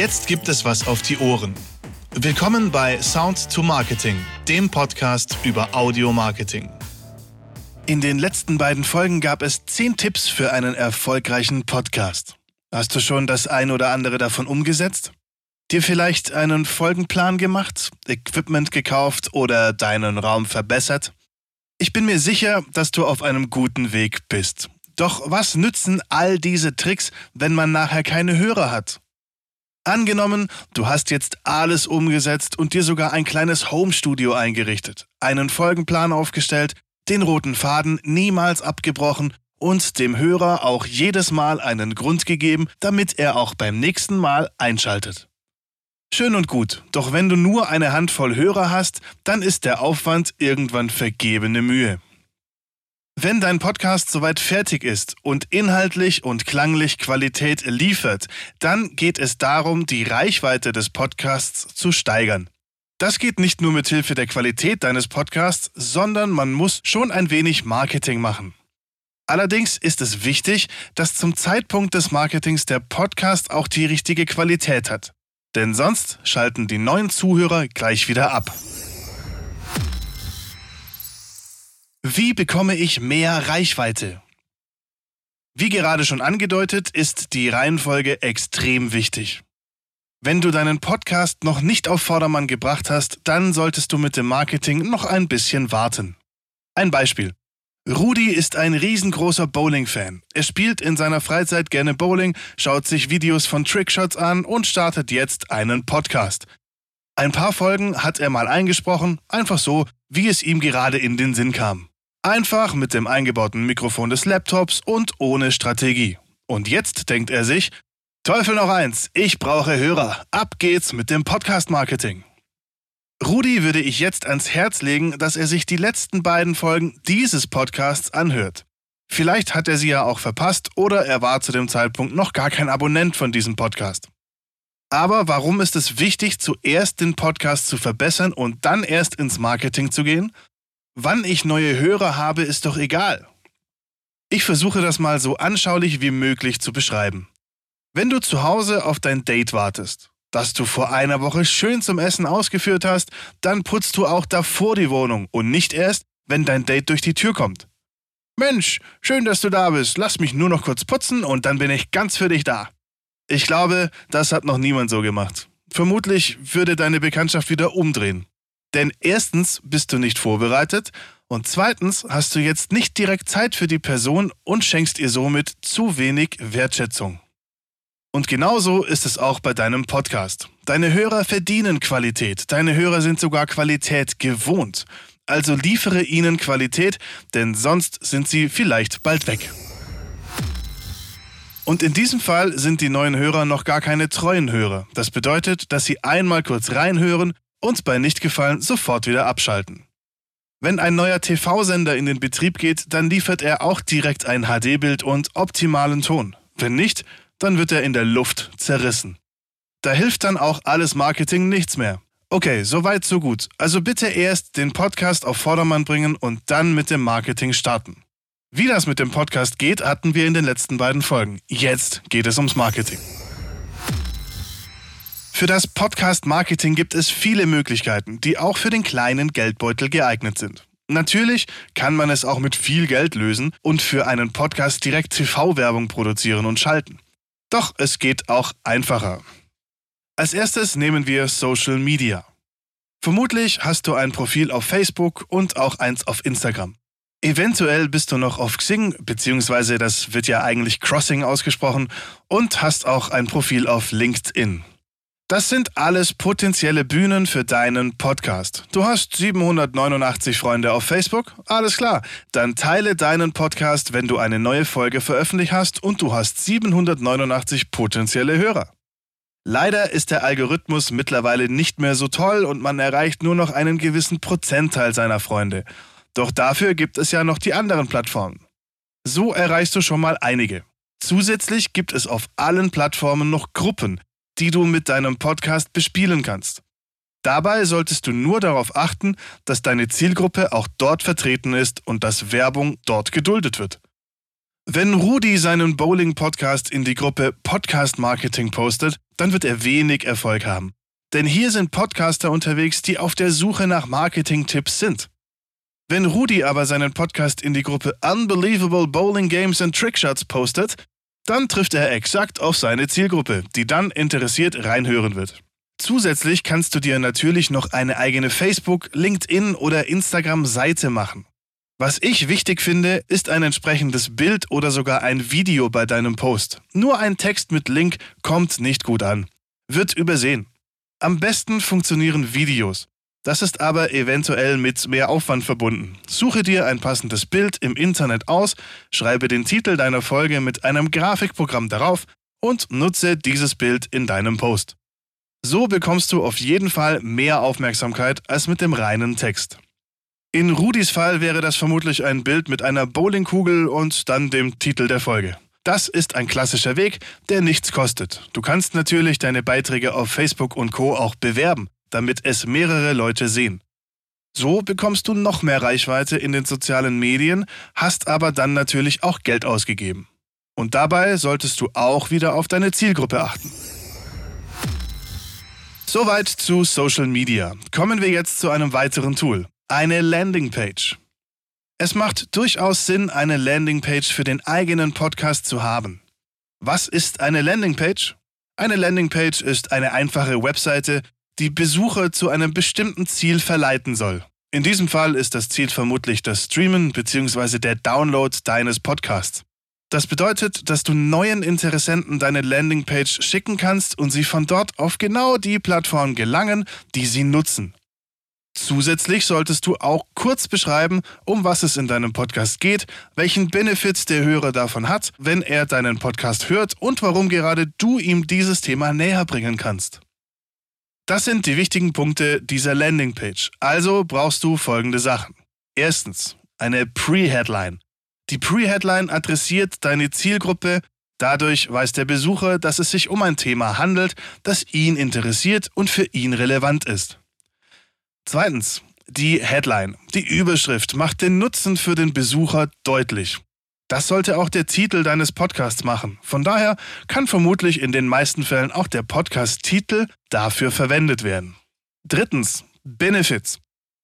Jetzt gibt es was auf die Ohren. Willkommen bei Sound to Marketing, dem Podcast über Audio Marketing. In den letzten beiden Folgen gab es zehn Tipps für einen erfolgreichen Podcast. Hast du schon das ein oder andere davon umgesetzt? Dir vielleicht einen Folgenplan gemacht, Equipment gekauft oder deinen Raum verbessert? Ich bin mir sicher, dass du auf einem guten Weg bist. Doch was nützen all diese Tricks, wenn man nachher keine Hörer hat? Angenommen, du hast jetzt alles umgesetzt und dir sogar ein kleines Homestudio eingerichtet, einen Folgenplan aufgestellt, den roten Faden niemals abgebrochen und dem Hörer auch jedes Mal einen Grund gegeben, damit er auch beim nächsten Mal einschaltet. Schön und gut, doch wenn du nur eine Handvoll Hörer hast, dann ist der Aufwand irgendwann vergebene Mühe. Wenn dein Podcast soweit fertig ist und inhaltlich und klanglich Qualität liefert, dann geht es darum, die Reichweite des Podcasts zu steigern. Das geht nicht nur mit Hilfe der Qualität deines Podcasts, sondern man muss schon ein wenig Marketing machen. Allerdings ist es wichtig, dass zum Zeitpunkt des Marketings der Podcast auch die richtige Qualität hat. Denn sonst schalten die neuen Zuhörer gleich wieder ab. Wie bekomme ich mehr Reichweite? Wie gerade schon angedeutet, ist die Reihenfolge extrem wichtig. Wenn du deinen Podcast noch nicht auf Vordermann gebracht hast, dann solltest du mit dem Marketing noch ein bisschen warten. Ein Beispiel. Rudi ist ein riesengroßer Bowling-Fan. Er spielt in seiner Freizeit gerne Bowling, schaut sich Videos von Trickshots an und startet jetzt einen Podcast. Ein paar Folgen hat er mal eingesprochen, einfach so, wie es ihm gerade in den Sinn kam. Einfach mit dem eingebauten Mikrofon des Laptops und ohne Strategie. Und jetzt denkt er sich, Teufel noch eins, ich brauche Hörer. Ab geht's mit dem Podcast-Marketing. Rudi würde ich jetzt ans Herz legen, dass er sich die letzten beiden Folgen dieses Podcasts anhört. Vielleicht hat er sie ja auch verpasst oder er war zu dem Zeitpunkt noch gar kein Abonnent von diesem Podcast. Aber warum ist es wichtig, zuerst den Podcast zu verbessern und dann erst ins Marketing zu gehen? Wann ich neue Hörer habe, ist doch egal. Ich versuche das mal so anschaulich wie möglich zu beschreiben. Wenn du zu Hause auf dein Date wartest, das du vor einer Woche schön zum Essen ausgeführt hast, dann putzt du auch davor die Wohnung und nicht erst, wenn dein Date durch die Tür kommt. Mensch, schön, dass du da bist. Lass mich nur noch kurz putzen und dann bin ich ganz für dich da. Ich glaube, das hat noch niemand so gemacht. Vermutlich würde deine Bekanntschaft wieder umdrehen. Denn erstens bist du nicht vorbereitet und zweitens hast du jetzt nicht direkt Zeit für die Person und schenkst ihr somit zu wenig Wertschätzung. Und genauso ist es auch bei deinem Podcast. Deine Hörer verdienen Qualität, deine Hörer sind sogar Qualität gewohnt. Also liefere ihnen Qualität, denn sonst sind sie vielleicht bald weg. Und in diesem Fall sind die neuen Hörer noch gar keine treuen Hörer. Das bedeutet, dass sie einmal kurz reinhören und bei Nichtgefallen sofort wieder abschalten. Wenn ein neuer TV-Sender in den Betrieb geht, dann liefert er auch direkt ein HD-Bild und optimalen Ton. Wenn nicht, dann wird er in der Luft zerrissen. Da hilft dann auch alles Marketing nichts mehr. Okay, soweit, so gut. Also bitte erst den Podcast auf Vordermann bringen und dann mit dem Marketing starten. Wie das mit dem Podcast geht, hatten wir in den letzten beiden Folgen. Jetzt geht es ums Marketing. Für das Podcast-Marketing gibt es viele Möglichkeiten, die auch für den kleinen Geldbeutel geeignet sind. Natürlich kann man es auch mit viel Geld lösen und für einen Podcast direkt TV-Werbung produzieren und schalten. Doch es geht auch einfacher. Als erstes nehmen wir Social Media. Vermutlich hast du ein Profil auf Facebook und auch eins auf Instagram. Eventuell bist du noch auf Xing, beziehungsweise das wird ja eigentlich Crossing ausgesprochen, und hast auch ein Profil auf LinkedIn. Das sind alles potenzielle Bühnen für deinen Podcast. Du hast 789 Freunde auf Facebook? Alles klar. Dann teile deinen Podcast, wenn du eine neue Folge veröffentlicht hast und du hast 789 potenzielle Hörer. Leider ist der Algorithmus mittlerweile nicht mehr so toll und man erreicht nur noch einen gewissen Prozentteil seiner Freunde. Doch dafür gibt es ja noch die anderen Plattformen. So erreichst du schon mal einige. Zusätzlich gibt es auf allen Plattformen noch Gruppen, die du mit deinem Podcast bespielen kannst. Dabei solltest du nur darauf achten, dass deine Zielgruppe auch dort vertreten ist und dass Werbung dort geduldet wird. Wenn Rudi seinen Bowling-Podcast in die Gruppe Podcast Marketing postet, dann wird er wenig Erfolg haben. Denn hier sind Podcaster unterwegs, die auf der Suche nach Marketing-Tipps sind. Wenn Rudi aber seinen Podcast in die Gruppe Unbelievable Bowling Games and Trickshots postet, dann trifft er exakt auf seine Zielgruppe, die dann interessiert reinhören wird. Zusätzlich kannst du dir natürlich noch eine eigene Facebook, LinkedIn oder Instagram-Seite machen. Was ich wichtig finde, ist ein entsprechendes Bild oder sogar ein Video bei deinem Post. Nur ein Text mit Link kommt nicht gut an. Wird übersehen. Am besten funktionieren Videos. Das ist aber eventuell mit mehr Aufwand verbunden. Suche dir ein passendes Bild im Internet aus, schreibe den Titel deiner Folge mit einem Grafikprogramm darauf und nutze dieses Bild in deinem Post. So bekommst du auf jeden Fall mehr Aufmerksamkeit als mit dem reinen Text. In Rudis Fall wäre das vermutlich ein Bild mit einer Bowlingkugel und dann dem Titel der Folge. Das ist ein klassischer Weg, der nichts kostet. Du kannst natürlich deine Beiträge auf Facebook und Co auch bewerben, damit es mehrere Leute sehen. So bekommst du noch mehr Reichweite in den sozialen Medien, hast aber dann natürlich auch Geld ausgegeben. Und dabei solltest du auch wieder auf deine Zielgruppe achten. Soweit zu Social Media. Kommen wir jetzt zu einem weiteren Tool. Eine Landingpage. Es macht durchaus Sinn, eine Landingpage für den eigenen Podcast zu haben. Was ist eine Landingpage? Eine Landingpage ist eine einfache Webseite, die Besucher zu einem bestimmten Ziel verleiten soll. In diesem Fall ist das Ziel vermutlich das Streamen bzw. der Download deines Podcasts. Das bedeutet, dass du neuen Interessenten deine Landingpage schicken kannst und sie von dort auf genau die Plattform gelangen, die sie nutzen. Zusätzlich solltest du auch kurz beschreiben, um was es in deinem Podcast geht, welchen Benefits der Hörer davon hat, wenn er deinen Podcast hört und warum gerade du ihm dieses Thema näher bringen kannst. Das sind die wichtigen Punkte dieser Landingpage. Also brauchst du folgende Sachen. Erstens, eine Pre-Headline. Die Pre-Headline adressiert deine Zielgruppe, dadurch weiß der Besucher, dass es sich um ein Thema handelt, das ihn interessiert und für ihn relevant ist. Zweitens, die Headline. Die Überschrift macht den Nutzen für den Besucher deutlich. Das sollte auch der Titel deines Podcasts machen. Von daher kann vermutlich in den meisten Fällen auch der Podcast-Titel dafür verwendet werden. Drittens, Benefits.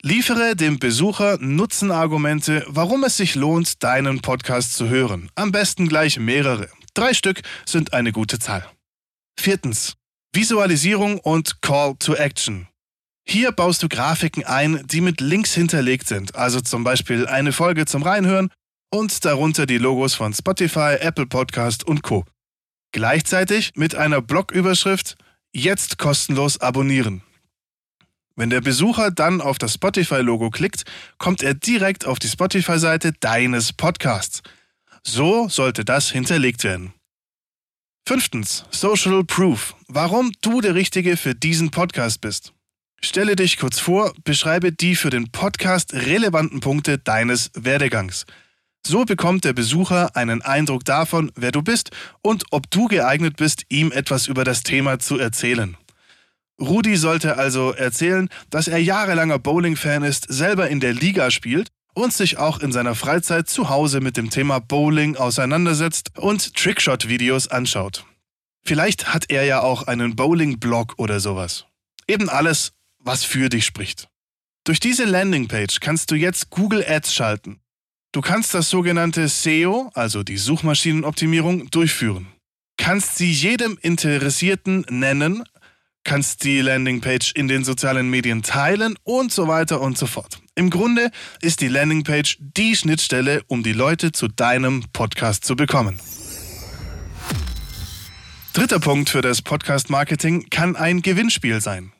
Liefere dem Besucher Nutzenargumente, warum es sich lohnt, deinen Podcast zu hören. Am besten gleich mehrere. Drei Stück sind eine gute Zahl. Viertens, Visualisierung und Call to Action. Hier baust du Grafiken ein, die mit Links hinterlegt sind, also zum Beispiel eine Folge zum Reinhören und darunter die Logos von Spotify, Apple Podcast und Co. Gleichzeitig mit einer Blogüberschrift Jetzt kostenlos abonnieren. Wenn der Besucher dann auf das Spotify-Logo klickt, kommt er direkt auf die Spotify-Seite deines Podcasts. So sollte das hinterlegt werden. Fünftens, Social Proof. Warum du der Richtige für diesen Podcast bist. Stelle dich kurz vor, beschreibe die für den Podcast relevanten Punkte deines Werdegangs. So bekommt der Besucher einen Eindruck davon, wer du bist und ob du geeignet bist, ihm etwas über das Thema zu erzählen. Rudi sollte also erzählen, dass er jahrelanger Bowling-Fan ist, selber in der Liga spielt und sich auch in seiner Freizeit zu Hause mit dem Thema Bowling auseinandersetzt und Trickshot-Videos anschaut. Vielleicht hat er ja auch einen Bowling-Blog oder sowas. Eben alles, was für dich spricht. Durch diese Landingpage kannst du jetzt Google Ads schalten. Du kannst das sogenannte SEO, also die Suchmaschinenoptimierung, durchführen. Kannst sie jedem Interessierten nennen, kannst die Landingpage in den sozialen Medien teilen und so weiter und so fort. Im Grunde ist die Landingpage die Schnittstelle, um die Leute zu deinem Podcast zu bekommen. Dritter Punkt für das Podcast-Marketing kann ein Gewinnspiel sein.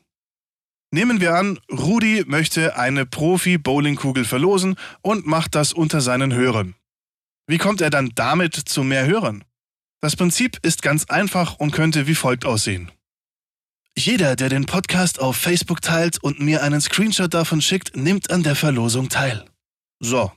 Nehmen wir an, Rudi möchte eine Profi-Bowlingkugel verlosen und macht das unter seinen Hörern. Wie kommt er dann damit zu mehr Hörern? Das Prinzip ist ganz einfach und könnte wie folgt aussehen. Jeder, der den Podcast auf Facebook teilt und mir einen Screenshot davon schickt, nimmt an der Verlosung teil. So.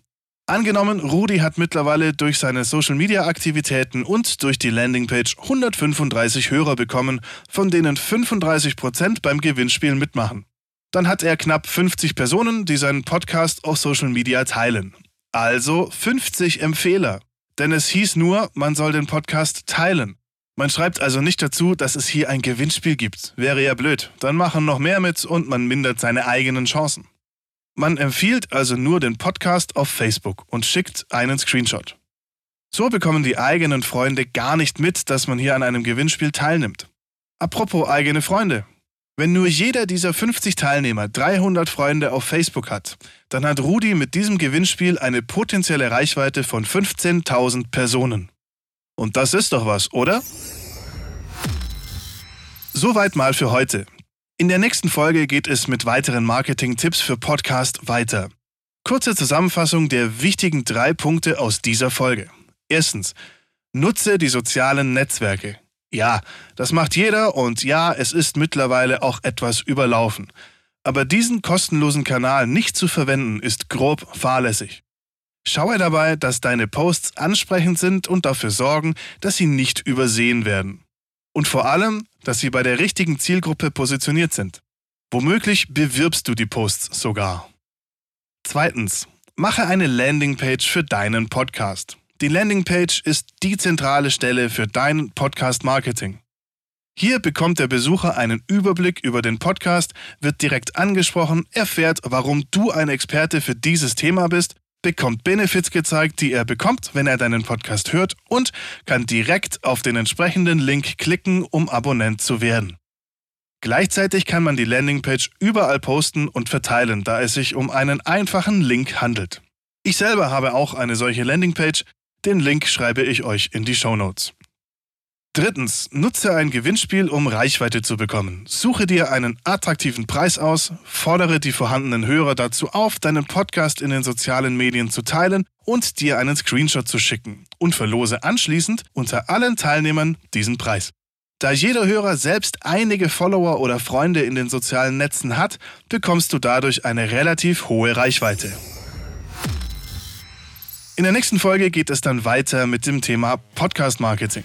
Angenommen, Rudi hat mittlerweile durch seine Social-Media-Aktivitäten und durch die Landingpage 135 Hörer bekommen, von denen 35% beim Gewinnspiel mitmachen. Dann hat er knapp 50 Personen, die seinen Podcast auf Social Media teilen. Also 50 Empfehler. denn es hieß nur, man soll den Podcast teilen. Man schreibt also nicht dazu, dass es hier ein Gewinnspiel gibt. Wäre ja blöd. Dann machen noch mehr mit und man mindert seine eigenen Chancen. Man empfiehlt also nur den Podcast auf Facebook und schickt einen Screenshot. So bekommen die eigenen Freunde gar nicht mit, dass man hier an einem Gewinnspiel teilnimmt. Apropos eigene Freunde. Wenn nur jeder dieser 50 Teilnehmer 300 Freunde auf Facebook hat, dann hat Rudi mit diesem Gewinnspiel eine potenzielle Reichweite von 15.000 Personen. Und das ist doch was, oder? Soweit mal für heute. In der nächsten Folge geht es mit weiteren Marketing-Tipps für Podcast weiter. Kurze Zusammenfassung der wichtigen drei Punkte aus dieser Folge. Erstens, nutze die sozialen Netzwerke. Ja, das macht jeder und ja, es ist mittlerweile auch etwas überlaufen. Aber diesen kostenlosen Kanal nicht zu verwenden, ist grob fahrlässig. Schaue dabei, dass deine Posts ansprechend sind und dafür sorgen, dass sie nicht übersehen werden. Und vor allem, dass sie bei der richtigen Zielgruppe positioniert sind. Womöglich bewirbst du die Posts sogar. Zweitens, mache eine Landingpage für deinen Podcast. Die Landingpage ist die zentrale Stelle für dein Podcast-Marketing. Hier bekommt der Besucher einen Überblick über den Podcast, wird direkt angesprochen, erfährt, warum du ein Experte für dieses Thema bist bekommt Benefits gezeigt, die er bekommt, wenn er deinen Podcast hört und kann direkt auf den entsprechenden Link klicken, um Abonnent zu werden. Gleichzeitig kann man die Landingpage überall posten und verteilen, da es sich um einen einfachen Link handelt. Ich selber habe auch eine solche Landingpage, den Link schreibe ich euch in die Show Notes. Drittens, nutze ein Gewinnspiel, um Reichweite zu bekommen. Suche dir einen attraktiven Preis aus, fordere die vorhandenen Hörer dazu auf, deinen Podcast in den sozialen Medien zu teilen und dir einen Screenshot zu schicken und verlose anschließend unter allen Teilnehmern diesen Preis. Da jeder Hörer selbst einige Follower oder Freunde in den sozialen Netzen hat, bekommst du dadurch eine relativ hohe Reichweite. In der nächsten Folge geht es dann weiter mit dem Thema Podcast Marketing.